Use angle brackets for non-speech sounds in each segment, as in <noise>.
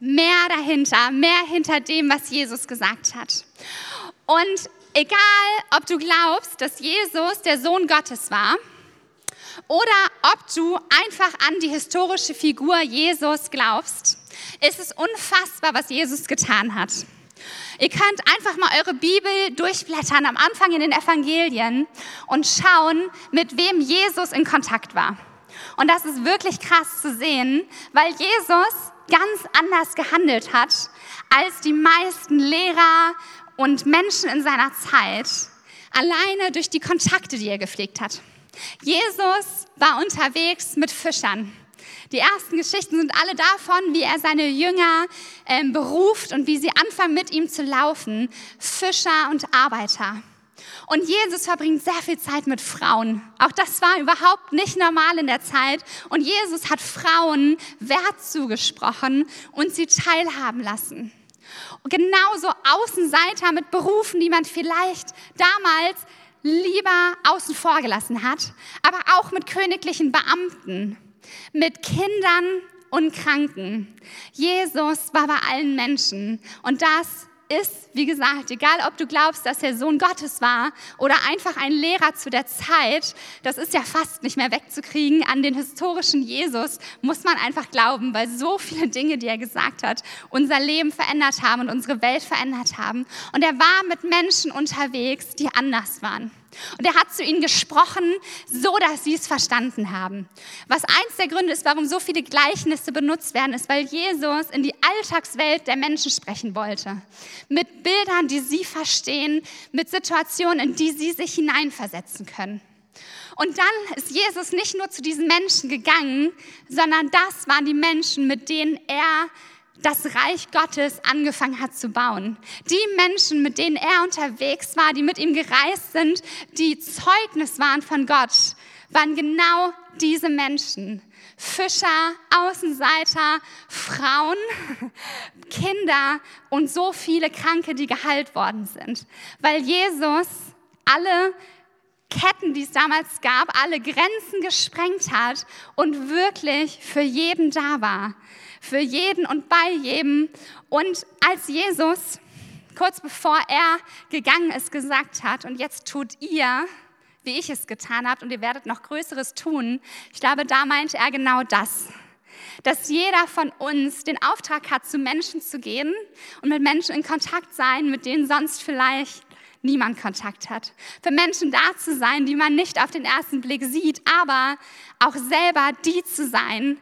mehr dahinter, mehr hinter dem, was Jesus gesagt hat. Und egal, ob du glaubst, dass Jesus der Sohn Gottes war, oder ob du einfach an die historische Figur Jesus glaubst, ist es unfassbar, was Jesus getan hat. Ihr könnt einfach mal eure Bibel durchblättern am Anfang in den Evangelien und schauen, mit wem Jesus in Kontakt war. Und das ist wirklich krass zu sehen, weil Jesus ganz anders gehandelt hat als die meisten Lehrer und Menschen in seiner Zeit, alleine durch die Kontakte, die er gepflegt hat. Jesus war unterwegs mit Fischern. Die ersten Geschichten sind alle davon, wie er seine Jünger ähm, beruft und wie sie anfangen mit ihm zu laufen. Fischer und Arbeiter. Und Jesus verbringt sehr viel Zeit mit Frauen. Auch das war überhaupt nicht normal in der Zeit. Und Jesus hat Frauen Wert zugesprochen und sie teilhaben lassen. Und genauso Außenseiter mit Berufen, die man vielleicht damals lieber außen vor gelassen hat, aber auch mit königlichen Beamten, mit Kindern und Kranken. Jesus war bei allen Menschen und das ist, wie gesagt, egal ob du glaubst, dass er Sohn Gottes war oder einfach ein Lehrer zu der Zeit, das ist ja fast nicht mehr wegzukriegen. An den historischen Jesus muss man einfach glauben, weil so viele Dinge, die er gesagt hat, unser Leben verändert haben und unsere Welt verändert haben. Und er war mit Menschen unterwegs, die anders waren. Und er hat zu ihnen gesprochen, so dass sie es verstanden haben. Was eins der Gründe ist, warum so viele Gleichnisse benutzt werden, ist, weil Jesus in die Alltagswelt der Menschen sprechen wollte. Mit Bildern, die sie verstehen, mit Situationen, in die sie sich hineinversetzen können. Und dann ist Jesus nicht nur zu diesen Menschen gegangen, sondern das waren die Menschen, mit denen er das Reich Gottes angefangen hat zu bauen. Die Menschen, mit denen er unterwegs war, die mit ihm gereist sind, die Zeugnis waren von Gott, waren genau diese Menschen. Fischer, Außenseiter, Frauen, <laughs> Kinder und so viele Kranke, die geheilt worden sind. Weil Jesus alle Ketten, die es damals gab, alle Grenzen gesprengt hat und wirklich für jeden da war für jeden und bei jedem. Und als Jesus, kurz bevor er gegangen ist, gesagt hat, und jetzt tut ihr, wie ich es getan habe, und ihr werdet noch Größeres tun, ich glaube, da meinte er genau das. Dass jeder von uns den Auftrag hat, zu Menschen zu gehen und mit Menschen in Kontakt sein, mit denen sonst vielleicht niemand Kontakt hat. Für Menschen da zu sein, die man nicht auf den ersten Blick sieht, aber auch selber die zu sein,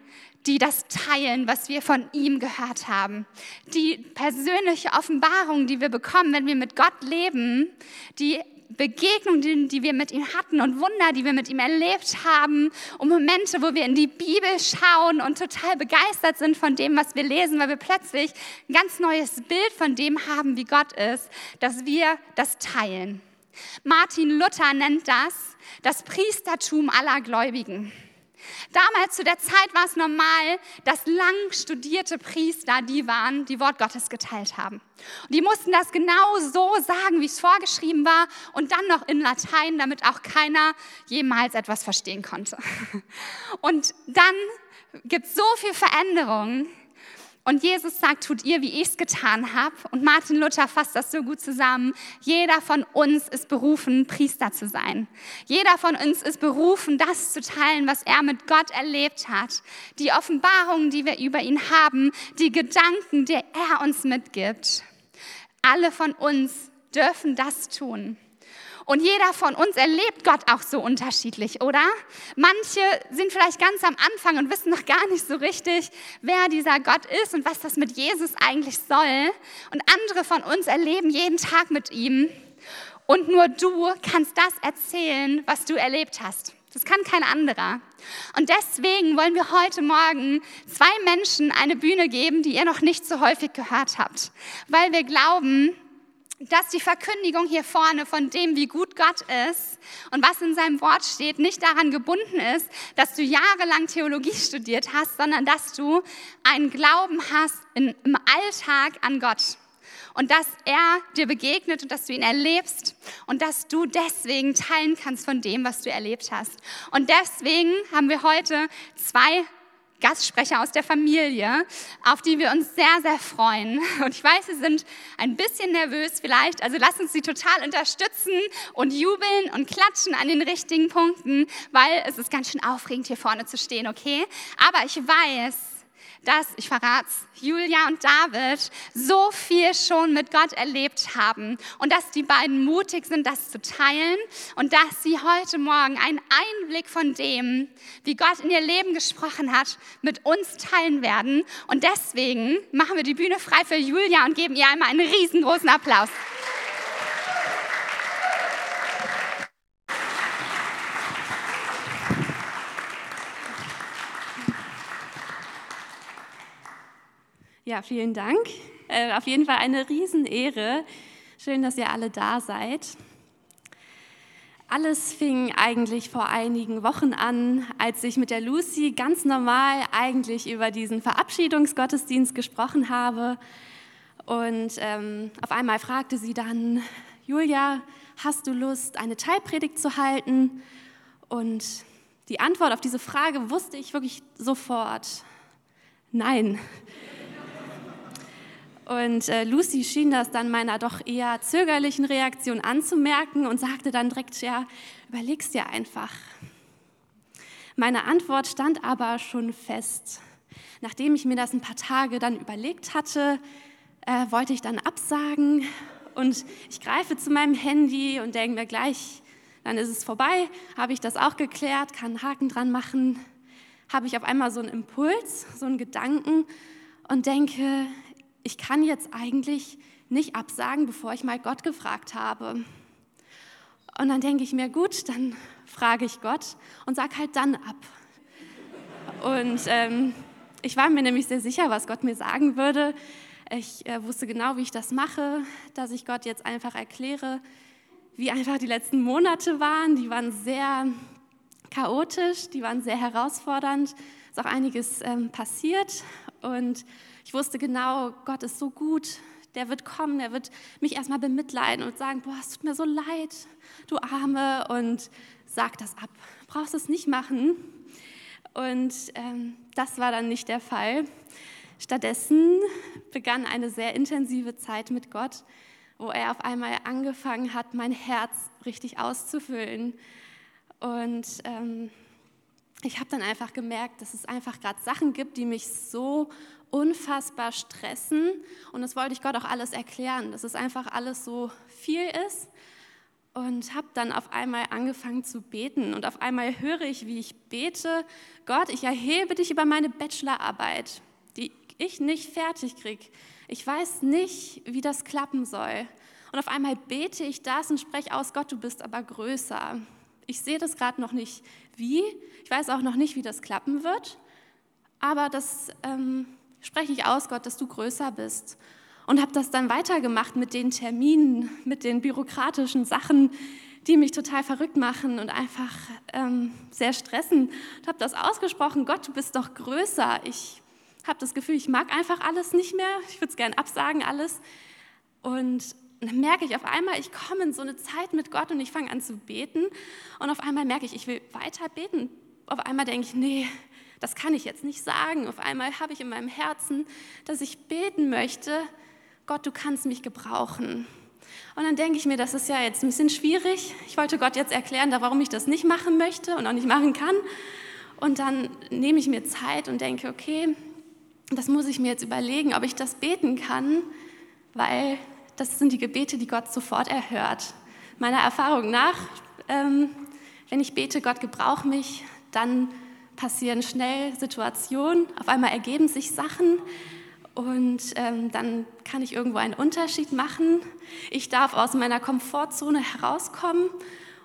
die das teilen, was wir von ihm gehört haben. Die persönliche Offenbarung, die wir bekommen, wenn wir mit Gott leben, die Begegnungen, die wir mit ihm hatten und Wunder, die wir mit ihm erlebt haben und Momente, wo wir in die Bibel schauen und total begeistert sind von dem, was wir lesen, weil wir plötzlich ein ganz neues Bild von dem haben, wie Gott ist, dass wir das teilen. Martin Luther nennt das das Priestertum aller Gläubigen. Damals zu der Zeit war es normal, dass lang studierte Priester die waren, die Wort Gottes geteilt haben. Und die mussten das genau so sagen, wie es vorgeschrieben war und dann noch in Latein, damit auch keiner jemals etwas verstehen konnte. <laughs> Und dann gibt es so viel Veränderung und Jesus sagt, tut ihr, wie ich es getan habe. Und Martin Luther fasst das so gut zusammen. Jeder von uns ist berufen, Priester zu sein. Jeder von uns ist berufen, das zu teilen, was er mit Gott erlebt hat. Die Offenbarungen, die wir über ihn haben, die Gedanken, die er uns mitgibt. Alle von uns dürfen das tun. Und jeder von uns erlebt Gott auch so unterschiedlich, oder? Manche sind vielleicht ganz am Anfang und wissen noch gar nicht so richtig, wer dieser Gott ist und was das mit Jesus eigentlich soll. Und andere von uns erleben jeden Tag mit ihm. Und nur du kannst das erzählen, was du erlebt hast. Das kann kein anderer. Und deswegen wollen wir heute Morgen zwei Menschen eine Bühne geben, die ihr noch nicht so häufig gehört habt. Weil wir glauben, dass die Verkündigung hier vorne von dem, wie gut Gott ist und was in seinem Wort steht, nicht daran gebunden ist, dass du jahrelang Theologie studiert hast, sondern dass du einen Glauben hast in, im Alltag an Gott und dass er dir begegnet und dass du ihn erlebst und dass du deswegen teilen kannst von dem, was du erlebt hast. Und deswegen haben wir heute zwei Gastsprecher aus der Familie, auf die wir uns sehr, sehr freuen. Und ich weiß, sie sind ein bisschen nervös vielleicht, also lasst uns sie total unterstützen und jubeln und klatschen an den richtigen Punkten, weil es ist ganz schön aufregend, hier vorne zu stehen, okay? Aber ich weiß, dass, ich verrate Julia und David so viel schon mit Gott erlebt haben und dass die beiden mutig sind, das zu teilen und dass sie heute Morgen einen Einblick von dem, wie Gott in ihr Leben gesprochen hat, mit uns teilen werden. Und deswegen machen wir die Bühne frei für Julia und geben ihr einmal einen riesengroßen Applaus. Ja, vielen Dank. Äh, auf jeden Fall eine Riesenehre. Schön, dass ihr alle da seid. Alles fing eigentlich vor einigen Wochen an, als ich mit der Lucy ganz normal eigentlich über diesen Verabschiedungsgottesdienst gesprochen habe. Und ähm, auf einmal fragte sie dann, Julia, hast du Lust, eine Teilpredigt zu halten? Und die Antwort auf diese Frage wusste ich wirklich sofort. Nein. Und äh, Lucy schien das dann meiner doch eher zögerlichen Reaktion anzumerken und sagte dann direkt, ja, überleg's dir einfach. Meine Antwort stand aber schon fest. Nachdem ich mir das ein paar Tage dann überlegt hatte, äh, wollte ich dann absagen und ich greife zu meinem Handy und denke mir gleich, dann ist es vorbei, habe ich das auch geklärt, kann einen Haken dran machen, habe ich auf einmal so einen Impuls, so einen Gedanken und denke, ich kann jetzt eigentlich nicht absagen, bevor ich mal Gott gefragt habe. Und dann denke ich mir, gut, dann frage ich Gott und sage halt dann ab. Und ähm, ich war mir nämlich sehr sicher, was Gott mir sagen würde. Ich äh, wusste genau, wie ich das mache, dass ich Gott jetzt einfach erkläre, wie einfach die letzten Monate waren. Die waren sehr chaotisch, die waren sehr herausfordernd. Es ist auch einiges ähm, passiert und ich wusste genau, Gott ist so gut, der wird kommen, der wird mich erstmal bemitleiden und sagen, boah, es tut mir so leid, du Arme, und sag das ab, brauchst es nicht machen. Und ähm, das war dann nicht der Fall. Stattdessen begann eine sehr intensive Zeit mit Gott, wo er auf einmal angefangen hat, mein Herz richtig auszufüllen. Und ähm, ich habe dann einfach gemerkt, dass es einfach gerade Sachen gibt, die mich so unfassbar stressen. Und das wollte ich Gott auch alles erklären, dass es einfach alles so viel ist. Und habe dann auf einmal angefangen zu beten. Und auf einmal höre ich, wie ich bete, Gott, ich erhebe dich über meine Bachelorarbeit, die ich nicht fertig kriege. Ich weiß nicht, wie das klappen soll. Und auf einmal bete ich das und spreche aus, Gott, du bist aber größer. Ich sehe das gerade noch nicht wie, ich weiß auch noch nicht, wie das klappen wird, aber das ähm, spreche ich aus, Gott, dass du größer bist. Und habe das dann weitergemacht mit den Terminen, mit den bürokratischen Sachen, die mich total verrückt machen und einfach ähm, sehr stressen. Und habe das ausgesprochen, Gott, du bist doch größer. Ich habe das Gefühl, ich mag einfach alles nicht mehr. Ich würde es gerne absagen, alles. Und dann merke ich auf einmal, ich komme in so eine Zeit mit Gott und ich fange an zu beten. Und auf einmal merke ich, ich will weiter beten. Auf einmal denke ich, nee, das kann ich jetzt nicht sagen. Auf einmal habe ich in meinem Herzen, dass ich beten möchte, Gott, du kannst mich gebrauchen. Und dann denke ich mir, das ist ja jetzt ein bisschen schwierig. Ich wollte Gott jetzt erklären, warum ich das nicht machen möchte und auch nicht machen kann. Und dann nehme ich mir Zeit und denke, okay, das muss ich mir jetzt überlegen, ob ich das beten kann, weil das sind die Gebete, die Gott sofort erhört. Meiner Erfahrung nach, ähm, wenn ich bete, Gott gebrauch mich, dann passieren schnell Situationen, auf einmal ergeben sich Sachen und ähm, dann kann ich irgendwo einen Unterschied machen. Ich darf aus meiner Komfortzone herauskommen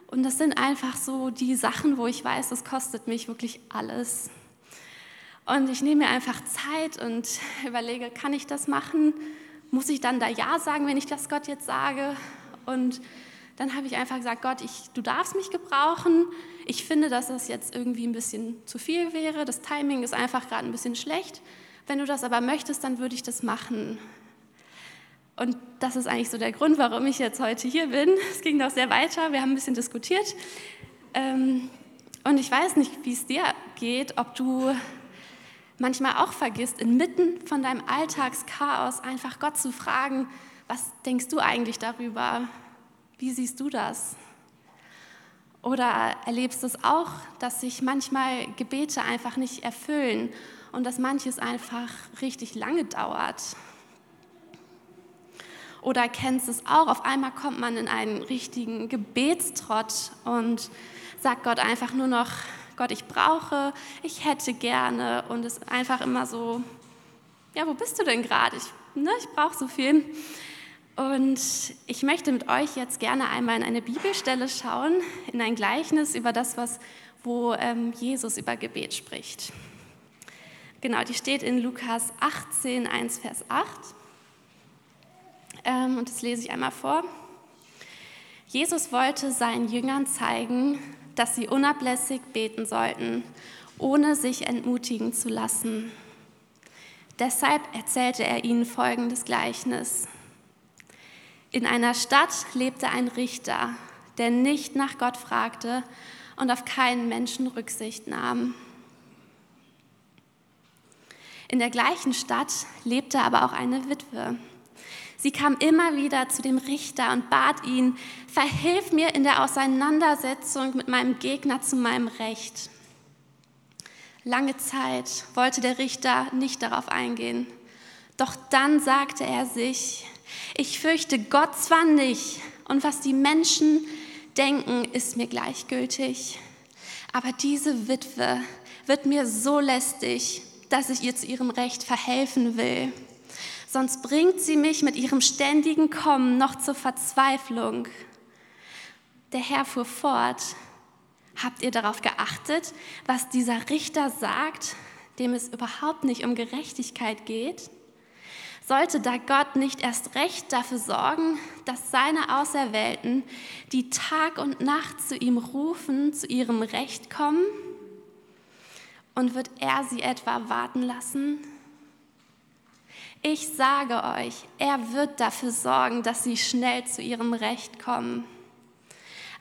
und das sind einfach so die Sachen, wo ich weiß, das kostet mich wirklich alles. Und ich nehme mir einfach Zeit und <laughs> überlege, kann ich das machen? Muss ich dann da Ja sagen, wenn ich das Gott jetzt sage? Und dann habe ich einfach gesagt, Gott, ich, du darfst mich gebrauchen. Ich finde, dass das jetzt irgendwie ein bisschen zu viel wäre. Das Timing ist einfach gerade ein bisschen schlecht. Wenn du das aber möchtest, dann würde ich das machen. Und das ist eigentlich so der Grund, warum ich jetzt heute hier bin. <laughs> Es ging noch sehr weiter. Wir haben ein bisschen diskutiert. Ähm, und ich weiß nicht, wie es dir geht, ob du manchmal auch vergisst, inmitten von deinem Alltagschaos einfach Gott zu fragen, was denkst du eigentlich darüber? Wie siehst du das? Oder erlebst du es auch, dass sich manchmal Gebete einfach nicht erfüllen und dass manches einfach richtig lange dauert? Oder kennst du es auch, auf einmal kommt man in einen richtigen Gebetstrott und sagt Gott einfach nur noch, Gott, ich brauche, ich hätte gerne und es ist einfach immer so, ja, wo bist du denn gerade? Ich, ne, ich brauche so viel. Und ich möchte mit euch jetzt gerne einmal in eine Bibelstelle schauen, in ein Gleichnis über das, was, wo ähm, Jesus über Gebet spricht. Genau, die steht in Lukas 18, 1, Vers 8. Ähm, und das lese ich einmal vor. Jesus wollte seinen Jüngern zeigen, dass sie unablässig beten sollten, ohne sich entmutigen zu lassen. Deshalb erzählte er ihnen folgendes Gleichnis. In einer Stadt lebte ein Richter, der nicht nach Gott fragte und auf keinen Menschen Rücksicht nahm. In der gleichen Stadt lebte aber auch eine Witwe. Sie kam immer wieder zu dem Richter und bat ihn, verhilf mir in der Auseinandersetzung mit meinem Gegner zu meinem Recht. Lange Zeit wollte der Richter nicht darauf eingehen. Doch dann sagte er sich, ich fürchte Gott zwar nicht und was die Menschen denken, ist mir gleichgültig, aber diese Witwe wird mir so lästig, dass ich ihr zu ihrem Recht verhelfen will. Sonst bringt sie mich mit ihrem ständigen Kommen noch zur Verzweiflung. Der Herr fuhr fort. Habt ihr darauf geachtet, was dieser Richter sagt, dem es überhaupt nicht um Gerechtigkeit geht? Sollte da Gott nicht erst recht dafür sorgen, dass seine Auserwählten, die Tag und Nacht zu ihm rufen, zu ihrem Recht kommen? Und wird er sie etwa warten lassen? Ich sage euch, er wird dafür sorgen, dass sie schnell zu ihrem Recht kommen.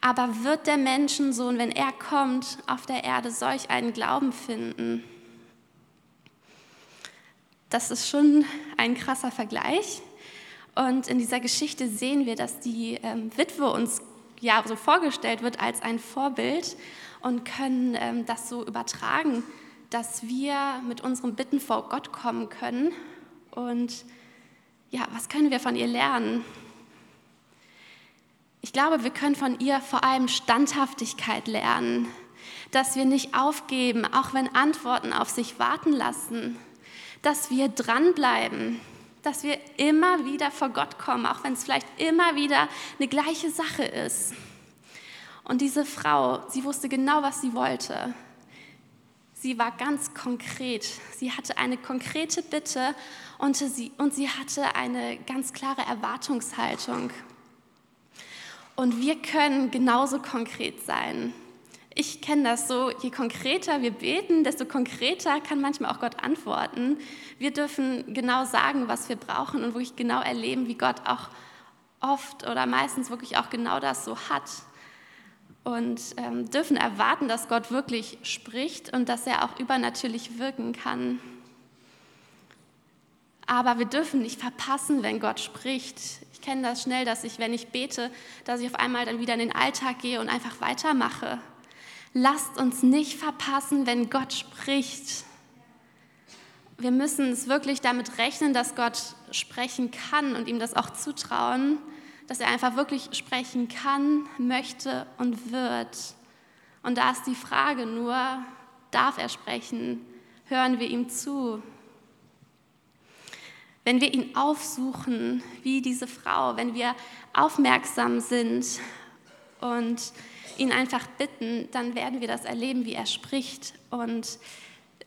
Aber wird der Menschensohn, wenn er kommt, auf der Erde solch einen Glauben finden? Das ist schon ein krasser Vergleich. Und in dieser Geschichte sehen wir, dass die ähm, Witwe uns ja so vorgestellt wird als ein Vorbild und können ähm, das so übertragen, dass wir mit unseren Bitten vor Gott kommen können. Und ja, was können wir von ihr lernen? Ich glaube, wir können von ihr vor allem Standhaftigkeit lernen, dass wir nicht aufgeben, auch wenn Antworten auf sich warten lassen dass wir dranbleiben, dass wir immer wieder vor Gott kommen, auch wenn es vielleicht immer wieder eine gleiche Sache ist. Und diese Frau, sie wusste genau, was sie wollte. Sie war ganz konkret. Sie hatte eine konkrete Bitte und sie, und sie hatte eine ganz klare Erwartungshaltung. Und wir können genauso konkret sein ich kenne das so, je konkreter wir beten, desto konkreter kann manchmal auch Gott antworten. Wir dürfen genau sagen, was wir brauchen und wirklich genau erleben, wie Gott auch oft oder meistens wirklich auch genau das so hat. Und ähm, dürfen erwarten, dass Gott wirklich spricht und dass er auch übernatürlich wirken kann. Aber wir dürfen nicht verpassen, wenn Gott spricht. Ich kenne das schnell, dass ich, wenn ich bete, dass ich auf einmal dann wieder in den Alltag gehe und einfach weitermache. Lasst uns nicht verpassen, wenn Gott spricht. Wir müssen es wirklich damit rechnen, dass Gott sprechen kann und ihm das auch zutrauen, dass er einfach wirklich sprechen kann, möchte und wird. Und da ist die Frage nur, darf er sprechen? Hören wir ihm zu? Wenn wir ihn aufsuchen, wie diese Frau, wenn wir aufmerksam sind und ihn einfach bitten, dann werden wir das erleben, wie er spricht und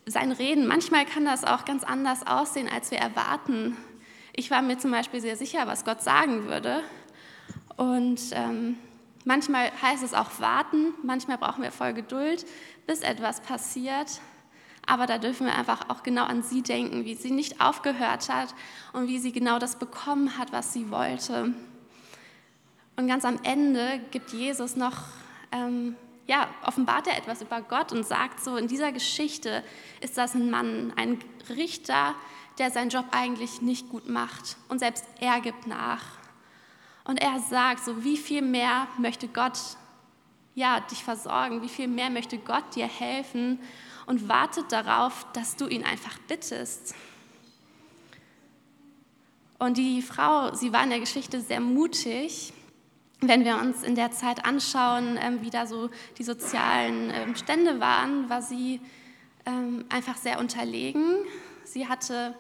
sein Reden. Manchmal kann das auch ganz anders aussehen, als wir erwarten. Ich war mir zum Beispiel sehr sicher, was Gott sagen würde. Und ähm, manchmal heißt es auch warten, manchmal brauchen wir voll Geduld, bis etwas passiert. Aber da dürfen wir einfach auch genau an sie denken, wie sie nicht aufgehört hat und wie sie genau das bekommen hat, was sie wollte. Und ganz am Ende gibt Jesus noch ähm, ja, offenbart er etwas über Gott und sagt so, in dieser Geschichte ist das ein Mann, ein Richter, der seinen Job eigentlich nicht gut macht und selbst er gibt nach. Und er sagt so, wie viel mehr möchte Gott ja, dich versorgen, wie viel mehr möchte Gott dir helfen und wartet darauf, dass du ihn einfach bittest. Und die Frau, sie war in der Geschichte sehr mutig. Wenn wir uns in der Zeit anschauen, ähm, wie da so die sozialen ähm, Stände waren, war sie ähm, einfach sehr unterlegen. Sie hatte,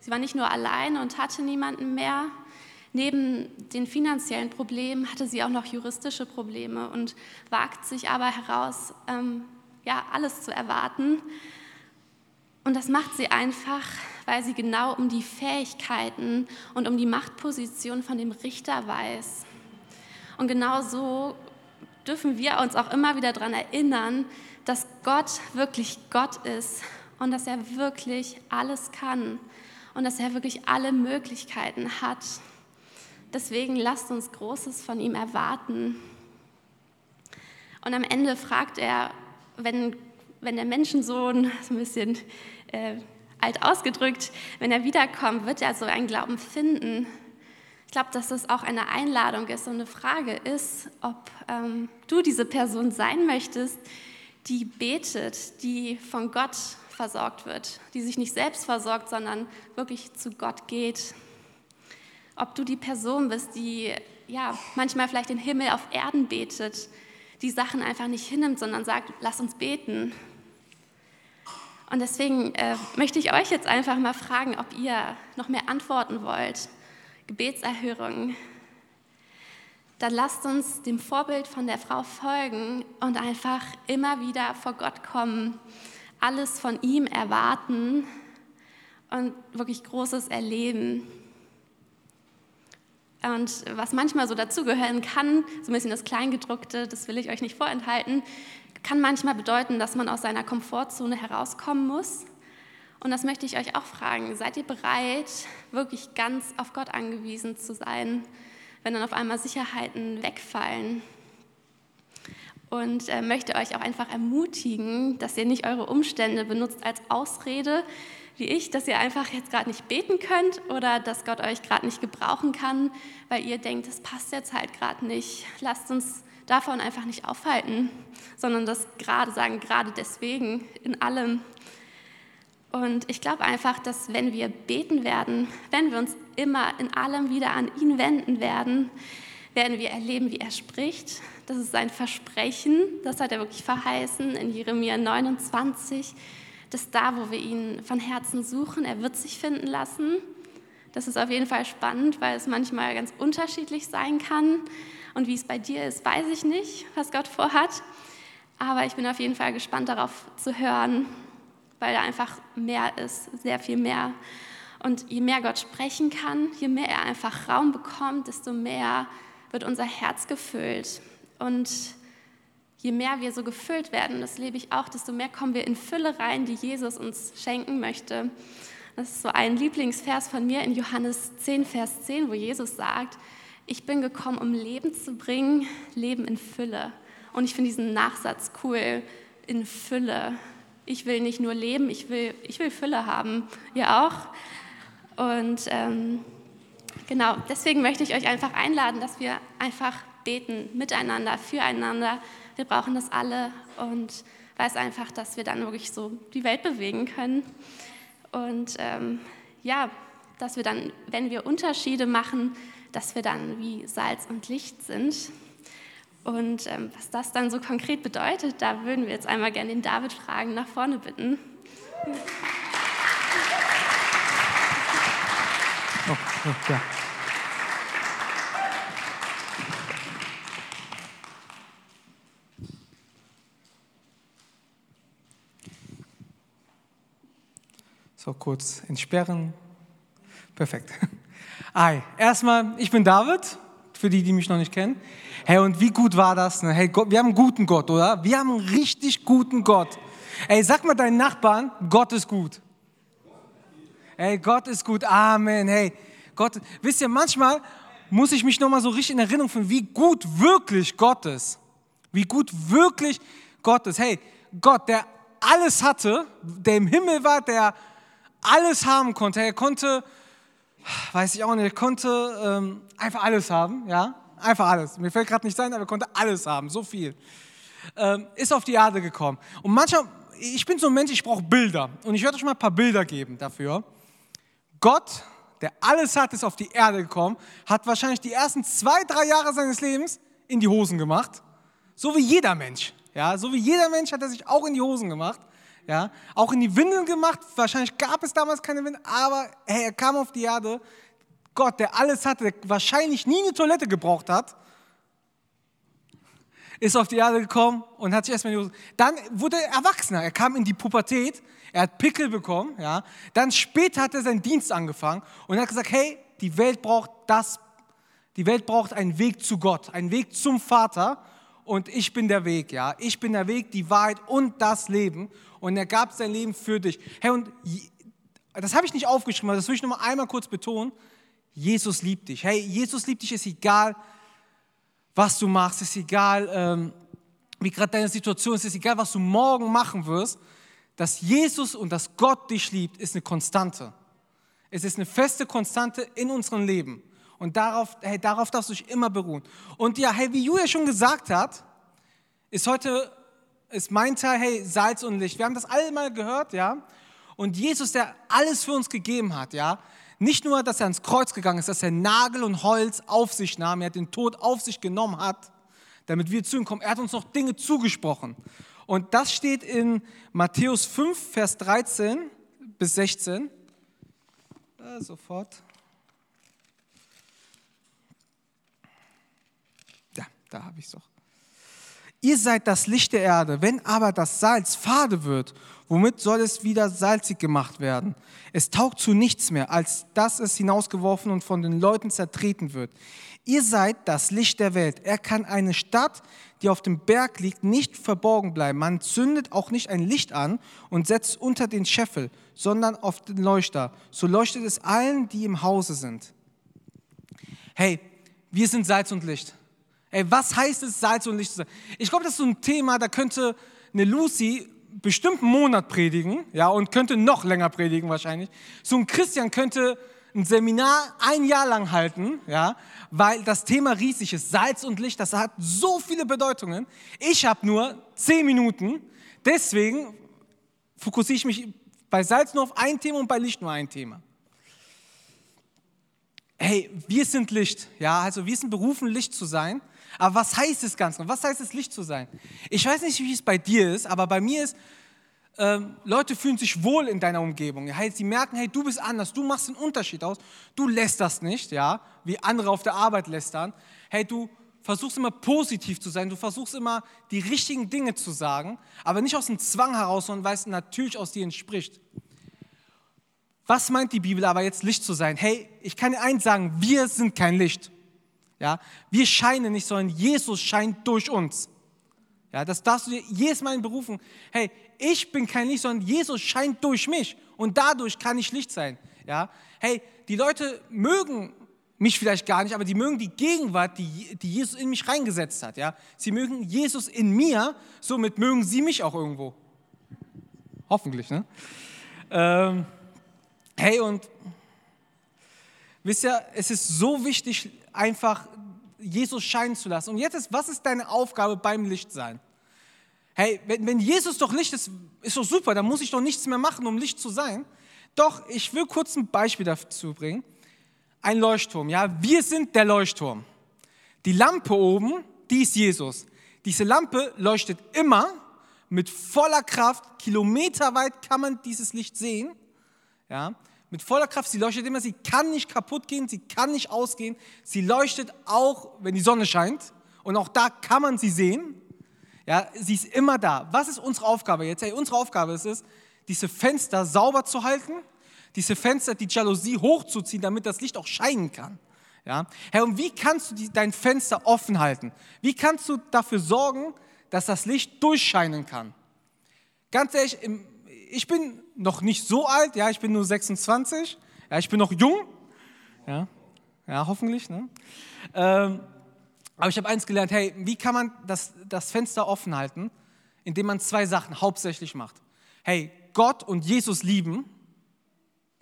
sie war nicht nur alleine und hatte niemanden mehr. Neben den finanziellen Problemen hatte sie auch noch juristische Probleme und wagt sich aber heraus, ja, alles zu erwarten. Und das macht sie einfach, weil sie genau um die Fähigkeiten und um die Machtposition von dem Richter weiß. Und genau so dürfen wir uns auch immer wieder daran erinnern, dass Gott wirklich Gott ist und dass er wirklich alles kann und dass er wirklich alle Möglichkeiten hat. Deswegen lasst uns Großes von ihm erwarten. Und am Ende fragt er, wenn, wenn der Menschensohn, <laughs> so ein bisschen äh, alt ausgedrückt, wenn er wiederkommt, wird er so einen Glauben finden. Ich glaube, dass das auch eine Einladung ist und eine Frage ist, ob ähm, du diese Person sein möchtest, die betet, die von Gott versorgt wird, die sich nicht selbst versorgt, sondern wirklich zu Gott geht. Ob du die Person bist, die ja manchmal vielleicht den Himmel auf Erden betet, die Sachen einfach nicht hinnimmt, sondern sagt, lass uns beten. Und deswegen äh, möchte ich euch jetzt einfach mal fragen, ob ihr noch mehr antworten wollt. Gebetserhörungen. Dann lasst uns dem Vorbild von der Frau folgen und einfach immer wieder vor Gott kommen, alles von ihm erwarten und wirklich Großes erleben. Und was manchmal so dazugehören kann, so ein bisschen das Kleingedruckte, das will ich euch nicht vorenthalten, kann manchmal bedeuten, dass man aus seiner Komfortzone herauskommen muss. Und das möchte ich euch auch fragen. Seid ihr bereit, wirklich ganz auf Gott angewiesen zu sein, wenn dann auf einmal Sicherheiten wegfallen? Und äh, möchte euch auch einfach ermutigen, dass ihr nicht eure Umstände benutzt als Ausrede, wie ich, dass ihr einfach jetzt gerade nicht beten könnt oder dass Gott euch gerade nicht gebrauchen kann, weil ihr denkt, das passt jetzt halt gerade nicht. Lasst uns davon einfach nicht aufhalten, sondern das gerade sagen, gerade deswegen in allem. Und ich glaube einfach, dass wenn wir beten werden, wenn wir uns immer in allem wieder an ihn wenden werden, werden wir erleben, wie er spricht. Das ist sein Versprechen, das hat er wirklich verheißen in Jeremia 29, dass da, wo wir ihn von Herzen suchen, er wird sich finden lassen. Das ist auf jeden Fall spannend, weil es manchmal ganz unterschiedlich sein kann. Und wie es bei dir ist, weiß ich nicht, was Gott vorhat. Aber ich bin auf jeden Fall gespannt darauf zu hören, weil da einfach mehr ist, sehr viel mehr. Und je mehr Gott sprechen kann, je mehr er einfach Raum bekommt, desto mehr wird unser Herz gefüllt. Und je mehr wir so gefüllt werden, das lebe ich auch, desto mehr kommen wir in Fülle rein, die Jesus uns schenken möchte. Das ist so ein Lieblingsvers von mir in Johannes 10, Vers 10, wo Jesus sagt, ich bin gekommen, um Leben zu bringen, Leben in Fülle. Und ich finde diesen Nachsatz cool, in Fülle. Ich will nicht nur leben, ich will, ich will Fülle haben. Ihr auch? Und ähm, genau, deswegen möchte ich euch einfach einladen, dass wir einfach beten, miteinander, füreinander. Wir brauchen das alle und weiß einfach, dass wir dann wirklich so die Welt bewegen können. Und ähm, ja, dass wir dann, wenn wir Unterschiede machen, dass wir dann wie Salz und Licht sind. Und ähm, was das dann so konkret bedeutet, da würden wir jetzt einmal gerne den David fragen, nach vorne bitten. Oh, oh, ja. So kurz entsperren. Perfekt. Hi, erstmal, ich bin David, für die, die mich noch nicht kennen. Hey, und wie gut war das? Ne? Hey, Gott, wir haben einen guten Gott, oder? Wir haben einen richtig guten Gott. Ey, sag mal deinen Nachbarn, Gott ist gut. Ey, Gott ist gut. Amen. Hey, Gott, wisst ihr, manchmal muss ich mich nochmal so richtig in Erinnerung finden, wie gut wirklich Gott ist. Wie gut wirklich Gottes. Hey, Gott, der alles hatte, der im Himmel war, der alles haben konnte. Er konnte, weiß ich auch nicht, er konnte ähm, einfach alles haben, ja, einfach alles. Mir fällt gerade nicht sein, aber er konnte alles haben, so viel. Ähm, ist auf die Erde gekommen. Und manchmal, ich bin so ein Mensch, ich brauche Bilder. Und ich werde euch mal ein paar Bilder geben dafür. Gott, der alles hat, ist auf die Erde gekommen, hat wahrscheinlich die ersten zwei, drei Jahre seines Lebens in die Hosen gemacht. So wie jeder Mensch. Ja, so wie jeder Mensch hat er sich auch in die Hosen gemacht. Ja, auch in die Windeln gemacht. Wahrscheinlich gab es damals keine Windeln, aber hey, er kam auf die Erde. Gott, der alles hatte, der wahrscheinlich nie eine Toilette gebraucht hat, ist auf die Erde gekommen und hat sich erstmal die Hosen. Dann wurde er Erwachsener. Er kam in die Pubertät. Er hat Pickel bekommen. Ja. Dann später hat er seinen Dienst angefangen und hat gesagt: Hey, die Welt braucht das. Die Welt braucht einen Weg zu Gott, einen Weg zum Vater und ich bin der Weg, ja. Ich bin der Weg, die Wahrheit und das Leben. Und er gab sein Leben für dich. Hey, und das habe ich nicht aufgeschrieben, aber das will ich mal einmal kurz betonen. Jesus liebt dich. Hey, Jesus liebt dich, ist egal, was du machst, ist egal, ähm, wie gerade deine Situation ist, ist egal, was du morgen machen wirst. Dass Jesus und dass Gott dich liebt, ist eine Konstante. Es ist eine feste Konstante in unserem Leben. Und darauf, hey, darauf darfst du dich immer beruhen. Und ja, hey, wie Julia schon gesagt hat, ist heute, ist mein Teil, hey, Salz und Licht. Wir haben das alle mal gehört, ja. Und Jesus, der alles für uns gegeben hat, ja. Nicht nur, dass er ans Kreuz gegangen ist, dass er Nagel und Holz auf sich nahm, er hat den Tod auf sich genommen hat, damit wir zu ihm kommen. Er hat uns noch Dinge zugesprochen. Und das steht in Matthäus 5, Vers 13 bis 16. Da, sofort. Da habe ich es doch. Ihr seid das Licht der Erde. Wenn aber das Salz fade wird, womit soll es wieder salzig gemacht werden? Es taugt zu nichts mehr, als dass es hinausgeworfen und von den Leuten zertreten wird. Ihr seid das Licht der Welt. Er kann eine Stadt, die auf dem Berg liegt, nicht verborgen bleiben. Man zündet auch nicht ein Licht an und setzt unter den Scheffel, sondern auf den Leuchter. So leuchtet es allen, die im Hause sind. Hey, wir sind Salz und Licht. Ey, was heißt es, Salz und Licht zu sein? Ich glaube, das ist so ein Thema, da könnte eine Lucy bestimmt einen Monat predigen, ja, und könnte noch länger predigen wahrscheinlich. So ein Christian könnte ein Seminar ein Jahr lang halten, ja, weil das Thema riesig ist. Salz und Licht, das hat so viele Bedeutungen. Ich habe nur zehn Minuten, deswegen fokussiere ich mich bei Salz nur auf ein Thema und bei Licht nur ein Thema. Hey, wir sind Licht, ja, also wir sind berufen, Licht zu sein. Aber was heißt es ganz genau? Was heißt es, Licht zu sein? Ich weiß nicht, wie es bei dir ist, aber bei mir ist, ähm, Leute fühlen sich wohl in deiner Umgebung. Sie merken, hey, du bist anders, du machst einen Unterschied aus. Du lässt das nicht, ja, wie andere auf der Arbeit lästern. Hey, du versuchst immer positiv zu sein, du versuchst immer die richtigen Dinge zu sagen, aber nicht aus dem Zwang heraus, sondern weil es natürlich aus dir entspricht. Was meint die Bibel aber jetzt Licht zu sein? Hey, ich kann dir eins sagen, wir sind kein Licht. Ja, wir scheinen nicht, sondern Jesus scheint durch uns. Ja, das darfst du dir jedes Mal berufen. Hey, ich bin kein Licht, sondern Jesus scheint durch mich und dadurch kann ich Licht sein. Ja, hey, die Leute mögen mich vielleicht gar nicht, aber die mögen die Gegenwart, die, die Jesus in mich reingesetzt hat. Ja, sie mögen Jesus in mir, somit mögen sie mich auch irgendwo. Hoffentlich, ne? Ähm, hey, und wisst ihr, es ist so wichtig, einfach Jesus scheinen zu lassen. Und jetzt ist, was ist deine Aufgabe beim Licht sein? Hey, wenn, wenn Jesus doch Licht ist, ist doch super, dann muss ich doch nichts mehr machen, um Licht zu sein. Doch, ich will kurz ein Beispiel dazu bringen. Ein Leuchtturm, ja, wir sind der Leuchtturm. Die Lampe oben, die ist Jesus. Diese Lampe leuchtet immer mit voller Kraft, kilometerweit kann man dieses Licht sehen. Ja, mit voller Kraft. Sie leuchtet immer, sie kann nicht kaputt gehen, sie kann nicht ausgehen. Sie leuchtet auch, wenn die Sonne scheint. Und auch da kann man sie sehen. Ja, sie ist immer da. Was ist unsere Aufgabe jetzt? Hey, unsere Aufgabe ist es, diese Fenster sauber zu halten, diese Fenster, die Jalousie hochzuziehen, damit das Licht auch scheinen kann. Ja? Herr, und wie kannst du die, dein Fenster offen halten? Wie kannst du dafür sorgen, dass das Licht durchscheinen kann? Ganz ehrlich, im, ich bin noch nicht so alt, ja, ich bin nur 26, ja, ich bin noch jung, ja, ja hoffentlich. Ne? Ähm, aber ich habe eins gelernt, hey, wie kann man das, das Fenster offen halten? indem man zwei Sachen hauptsächlich macht. Hey, Gott und Jesus lieben.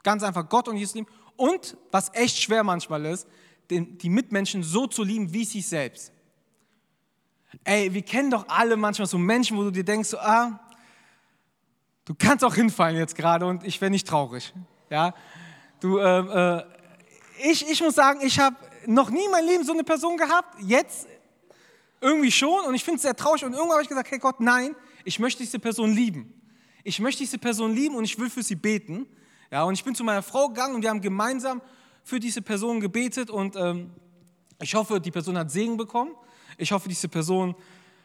Ganz einfach Gott und Jesus lieben. Und, was echt schwer manchmal ist, die Mitmenschen so zu lieben wie sich selbst. Ey, wir kennen doch alle manchmal so Menschen, wo du dir denkst, so, ah, du kannst auch hinfallen jetzt gerade und ich wäre nicht traurig. Ja, du, äh, äh, ich, ich muss sagen, ich habe noch nie in meinem Leben so eine Person gehabt. Jetzt irgendwie schon und ich finde es sehr traurig. Und irgendwann habe ich gesagt, hey Gott, nein, ich möchte diese Person lieben. Ich möchte diese Person lieben und ich will für sie beten. Ja, und ich bin zu meiner Frau gegangen und wir haben gemeinsam für diese Person gebetet und ähm, ich hoffe, die Person hat Segen bekommen. Ich hoffe, diese Person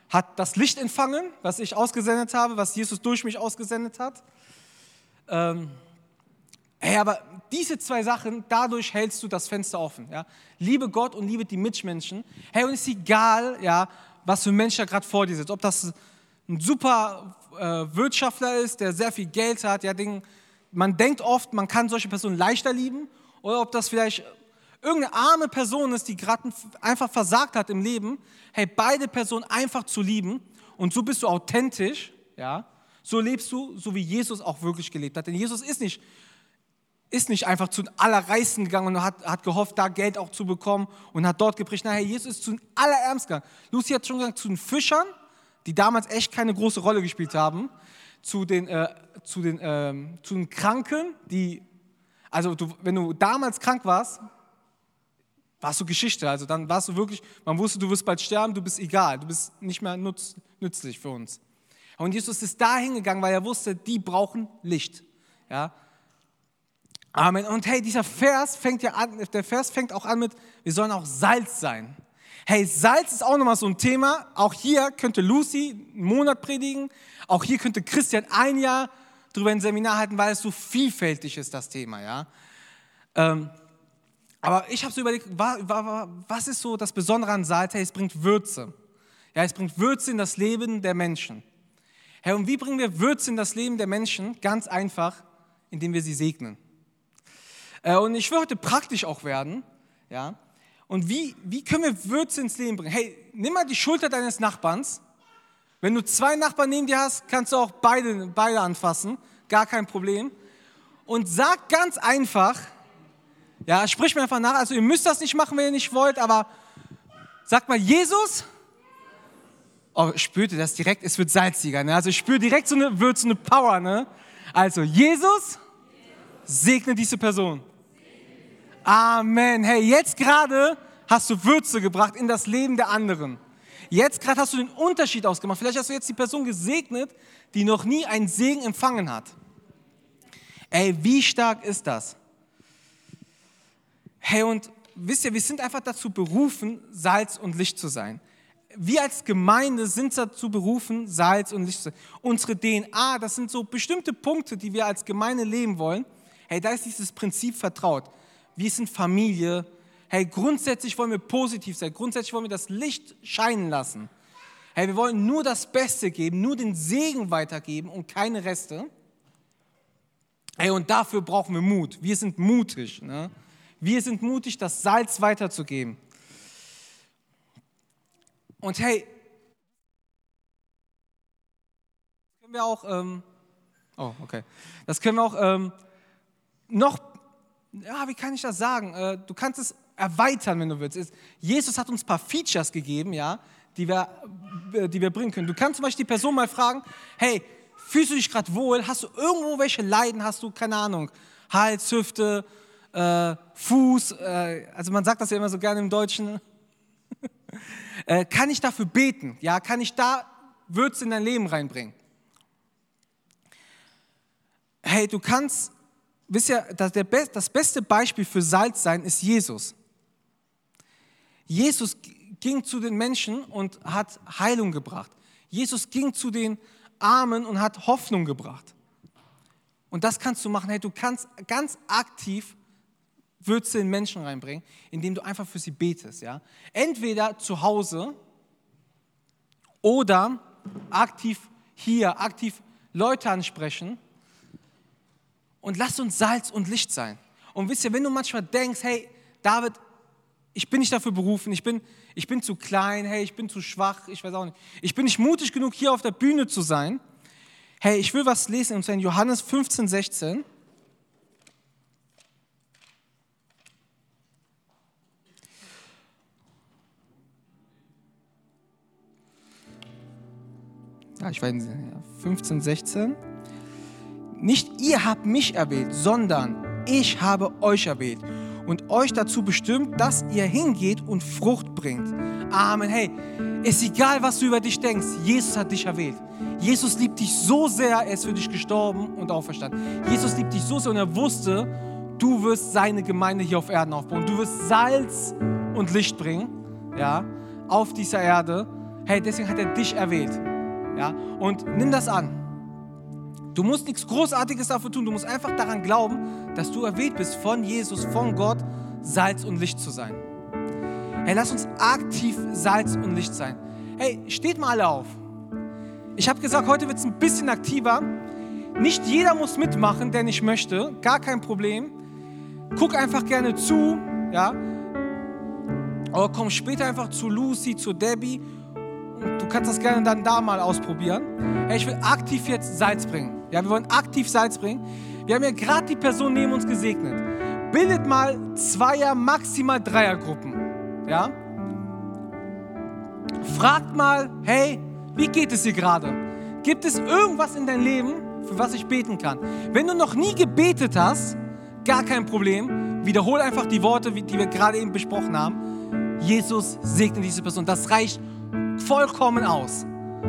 hat das Licht empfangen, was ich ausgesendet habe, was Jesus durch mich ausgesendet hat. Ähm, hey, aber diese zwei Sachen, dadurch hältst du das Fenster offen. Ja? Liebe Gott und liebe die Mitmenschen. Hey, und es ist egal, ja, was für ein Mensch da gerade vor dir sitzt. Ob das ein super äh, Wirtschaftler ist, der sehr viel Geld hat, ja, den, man denkt oft, man kann solche Personen leichter lieben. Oder ob das vielleicht irgendeine arme Person ist, die gerade einfach versagt hat im Leben. Hey, beide Personen einfach zu lieben. Und so bist du authentisch, ja. So lebst du, so wie Jesus auch wirklich gelebt hat. Denn Jesus ist nicht ist nicht einfach zu den Allerreichsten gegangen und hat, hat gehofft, da Geld auch zu bekommen und hat dort gepredigt. Nein, Jesus ist zu den Allerärmsten gegangen. Lucy hat schon gesagt, zu den Fischern, die damals echt keine große Rolle gespielt haben, zu den, äh, zu den, äh, zu den Kranken, die, also du, wenn du damals krank warst, warst du Geschichte. Also dann warst du wirklich, man wusste, du wirst bald sterben, du bist egal, du bist nicht mehr nutz, nützlich für uns. Und Jesus ist da hingegangen, weil er wusste, die brauchen Licht. Ja, Amen. Und hey, dieser Vers fängt ja an, der Vers fängt auch an mit, wir sollen auch Salz sein. Hey, Salz ist auch nochmal so ein Thema. Auch hier könnte Lucy einen Monat predigen. Auch hier könnte Christian ein Jahr darüber ein Seminar halten, weil es so vielfältig ist, das Thema, ja. Ähm, aber ich habe so überlegt, was ist so das Besondere an Salz? Hey, es bringt Würze. Ja, es bringt Würze in das Leben der Menschen. Hey, und wie bringen wir Würze in das Leben der Menschen? Ganz einfach, indem wir sie segnen. Äh, und ich will heute praktisch auch werden. Ja? Und wie, wie können wir Würze ins Leben bringen? Hey, nimm mal die Schulter deines Nachbarns. Wenn du zwei Nachbarn neben dir hast, kannst du auch beide, beide anfassen. Gar kein Problem. Und sag ganz einfach, ja, sprich mir einfach nach. Also ihr müsst das nicht machen, wenn ihr nicht wollt, aber sag mal, Jesus. Oh, spürte das direkt, es wird salziger. Ne? Also ich spüre direkt so eine Würze, eine Power. Ne? Also Jesus, segne diese Person. Amen. Hey, jetzt gerade hast du Würze gebracht in das Leben der anderen. Jetzt gerade hast du den Unterschied ausgemacht. Vielleicht hast du jetzt die Person gesegnet, die noch nie einen Segen empfangen hat. Ey, wie stark ist das? Hey, und wisst ihr, wir sind einfach dazu berufen, Salz und Licht zu sein. Wir als Gemeinde sind dazu berufen, Salz und Licht zu sein. Unsere DNA, das sind so bestimmte Punkte, die wir als Gemeinde leben wollen. Hey, da ist dieses Prinzip vertraut wir sind Familie. Hey, grundsätzlich wollen wir positiv sein. Grundsätzlich wollen wir das Licht scheinen lassen. Hey, wir wollen nur das Beste geben, nur den Segen weitergeben und keine Reste. Hey, und dafür brauchen wir Mut. Wir sind mutig. Ne? Wir sind mutig, das Salz weiterzugeben. Und hey, können wir auch, ähm, oh, okay, das können wir auch ähm, noch ja, wie kann ich das sagen? Äh, du kannst es erweitern, wenn du willst. Jesus hat uns ein paar Features gegeben, ja, die wir, äh, die wir bringen können. Du kannst zum Beispiel die Person mal fragen, hey, fühlst du dich gerade wohl? Hast du irgendwo welche Leiden? Hast du, keine Ahnung, Hals, Hüfte, äh, Fuß? Äh, also man sagt das ja immer so gerne im Deutschen. <laughs> äh, kann ich dafür beten? Ja, kann ich da Würze in dein Leben reinbringen? Hey, du kannst wisst ihr, das beste Beispiel für Salz sein ist Jesus. Jesus ging zu den Menschen und hat Heilung gebracht. Jesus ging zu den Armen und hat Hoffnung gebracht. Und das kannst du machen. Hey, du kannst ganz aktiv Würze in Menschen reinbringen, indem du einfach für sie betest. Ja? Entweder zu Hause oder aktiv hier, aktiv Leute ansprechen und lasst uns Salz und Licht sein. Und wisst ihr, wenn du manchmal denkst, hey, David, ich bin nicht dafür berufen, ich bin, ich bin zu klein, hey, ich bin zu schwach, ich weiß auch nicht. Ich bin nicht mutig genug, hier auf der Bühne zu sein. Hey, ich will was lesen, und zwar in Johannes 15, 16. ich nicht, 15, 16. Nicht ihr habt mich erwählt, sondern ich habe euch erwählt und euch dazu bestimmt, dass ihr hingeht und Frucht bringt. Amen. Hey, ist egal, was du über dich denkst, Jesus hat dich erwählt. Jesus liebt dich so sehr, er ist für dich gestorben und auferstanden. Jesus liebt dich so sehr und er wusste, du wirst seine Gemeinde hier auf Erden aufbauen. Du wirst Salz und Licht bringen, ja, auf dieser Erde. Hey, deswegen hat er dich erwählt. Ja, und nimm das an. Du musst nichts Großartiges dafür tun. Du musst einfach daran glauben, dass du erwählt bist von Jesus, von Gott, Salz und Licht zu sein. Hey, lass uns aktiv Salz und Licht sein. Hey, steht mal alle auf. Ich habe gesagt, heute wird es ein bisschen aktiver. Nicht jeder muss mitmachen, der nicht möchte. Gar kein Problem. Guck einfach gerne zu. Ja. Oder komm später einfach zu Lucy, zu Debbie. Du kannst das gerne dann da mal ausprobieren. Hey, ich will aktiv jetzt Salz bringen. Ja, wir wollen aktiv Salz bringen. Wir haben ja gerade die Person neben uns gesegnet. Bildet mal Zweier, maximal Dreiergruppen. Ja. Fragt mal, hey, wie geht es dir gerade? Gibt es irgendwas in deinem Leben, für was ich beten kann? Wenn du noch nie gebetet hast, gar kein Problem. Wiederhole einfach die Worte, die wir gerade eben besprochen haben. Jesus segne diese Person. Das reicht vollkommen aus.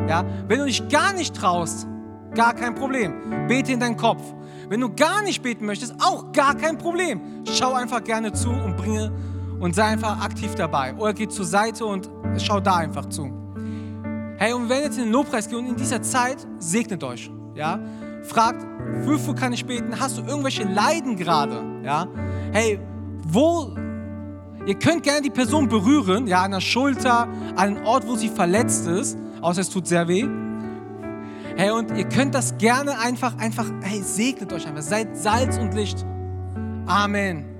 Ja? Wenn du dich gar nicht traust, gar kein Problem. Bete in deinen Kopf. Wenn du gar nicht beten möchtest, auch gar kein Problem. Schau einfach gerne zu und bringe und sei einfach aktiv dabei. Oder geh zur Seite und schau da einfach zu. Hey, und wir werden jetzt in den Lobpreis gehen und in dieser Zeit segnet euch. Ja? Fragt, wofür kann ich beten? Hast du irgendwelche Leiden gerade? Ja? Hey, wo Ihr könnt gerne die Person berühren, ja, an der Schulter, an einem Ort, wo sie verletzt ist, außer es tut sehr weh. Hey, und ihr könnt das gerne einfach, einfach, hey, segnet euch einfach, seid Salz und Licht. Amen.